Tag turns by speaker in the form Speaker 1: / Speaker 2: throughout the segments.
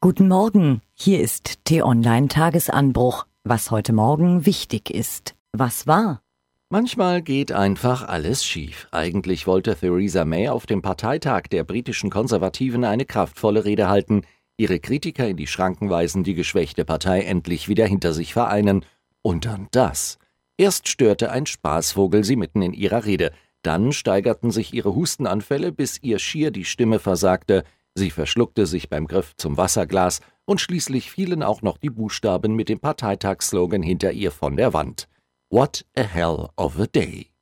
Speaker 1: Guten Morgen, hier ist T-Online Tagesanbruch. Was heute Morgen wichtig ist. Was war?
Speaker 2: Manchmal geht einfach alles schief. Eigentlich wollte Theresa May auf dem Parteitag der britischen Konservativen eine kraftvolle Rede halten, ihre Kritiker in die Schranken weisen, die geschwächte Partei endlich wieder hinter sich vereinen. Und dann das. Erst störte ein Spaßvogel sie mitten in ihrer Rede, dann steigerten sich ihre Hustenanfälle, bis ihr schier die Stimme versagte, Sie verschluckte sich beim Griff zum Wasserglas und schließlich fielen auch noch die Buchstaben mit dem Parteitagsslogan hinter ihr von der Wand. What a hell of a day.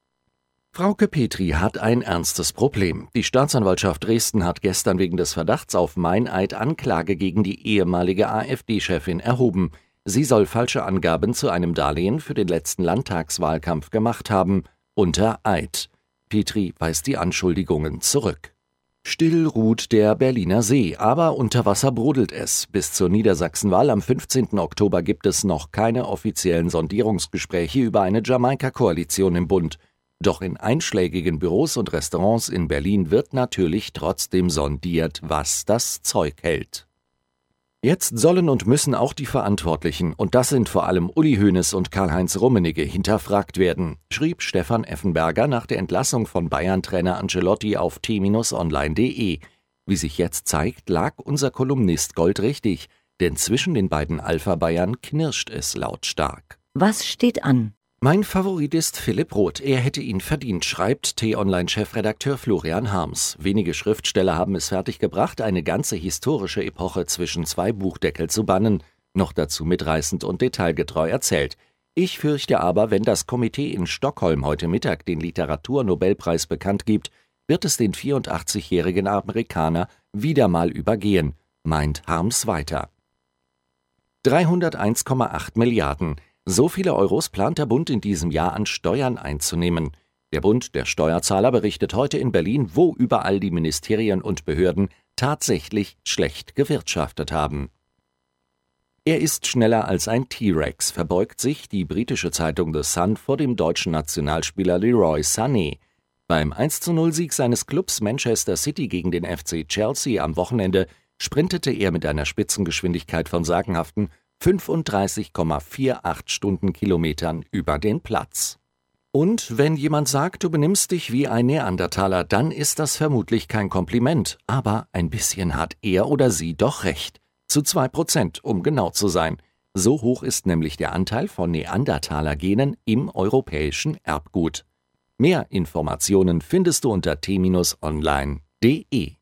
Speaker 2: Frauke Petri hat ein ernstes Problem. Die Staatsanwaltschaft Dresden hat gestern wegen des Verdachts auf Meineid Anklage gegen die ehemalige AfD-Chefin erhoben. Sie soll falsche Angaben zu einem Darlehen für den letzten Landtagswahlkampf gemacht haben, unter Eid. Petri weist die Anschuldigungen zurück. Still ruht der Berliner See, aber unter Wasser brodelt es. Bis zur Niedersachsenwahl am 15. Oktober gibt es noch keine offiziellen Sondierungsgespräche über eine Jamaika-Koalition im Bund. Doch in einschlägigen Büros und Restaurants in Berlin wird natürlich trotzdem sondiert, was das Zeug hält. Jetzt sollen und müssen auch die Verantwortlichen, und das sind vor allem Uli Hoeneß und Karl-Heinz Rummenigge, hinterfragt werden, schrieb Stefan Effenberger nach der Entlassung von Bayern-Trainer Ancelotti auf t-online.de. Wie sich jetzt zeigt, lag unser Kolumnist goldrichtig, denn zwischen den beiden Alpha-Bayern knirscht es lautstark.
Speaker 1: Was steht an?
Speaker 2: Mein Favorit ist Philipp Roth. Er hätte ihn verdient, schreibt T-Online-Chefredakteur Florian Harms. Wenige Schriftsteller haben es fertiggebracht, eine ganze historische Epoche zwischen zwei Buchdeckel zu bannen. Noch dazu mitreißend und detailgetreu erzählt. Ich fürchte aber, wenn das Komitee in Stockholm heute Mittag den Literaturnobelpreis bekannt gibt, wird es den 84-jährigen Amerikaner wieder mal übergehen, meint Harms weiter. 301,8 Milliarden. So viele Euros plant der Bund in diesem Jahr an Steuern einzunehmen. Der Bund der Steuerzahler berichtet heute in Berlin, wo überall die Ministerien und Behörden tatsächlich schlecht gewirtschaftet haben. Er ist schneller als ein T-Rex, verbeugt sich die britische Zeitung The Sun vor dem deutschen Nationalspieler Leroy Sané. Beim 1-0 Sieg seines Clubs Manchester City gegen den FC Chelsea am Wochenende sprintete er mit einer Spitzengeschwindigkeit von sagenhaften 35,48 Stundenkilometern über den Platz. Und wenn jemand sagt, du benimmst dich wie ein Neandertaler, dann ist das vermutlich kein Kompliment, aber ein bisschen hat er oder sie doch recht. Zu zwei Prozent, um genau zu sein. So hoch ist nämlich der Anteil von Neandertaler-Genen im europäischen Erbgut. Mehr Informationen findest du unter t-online.de.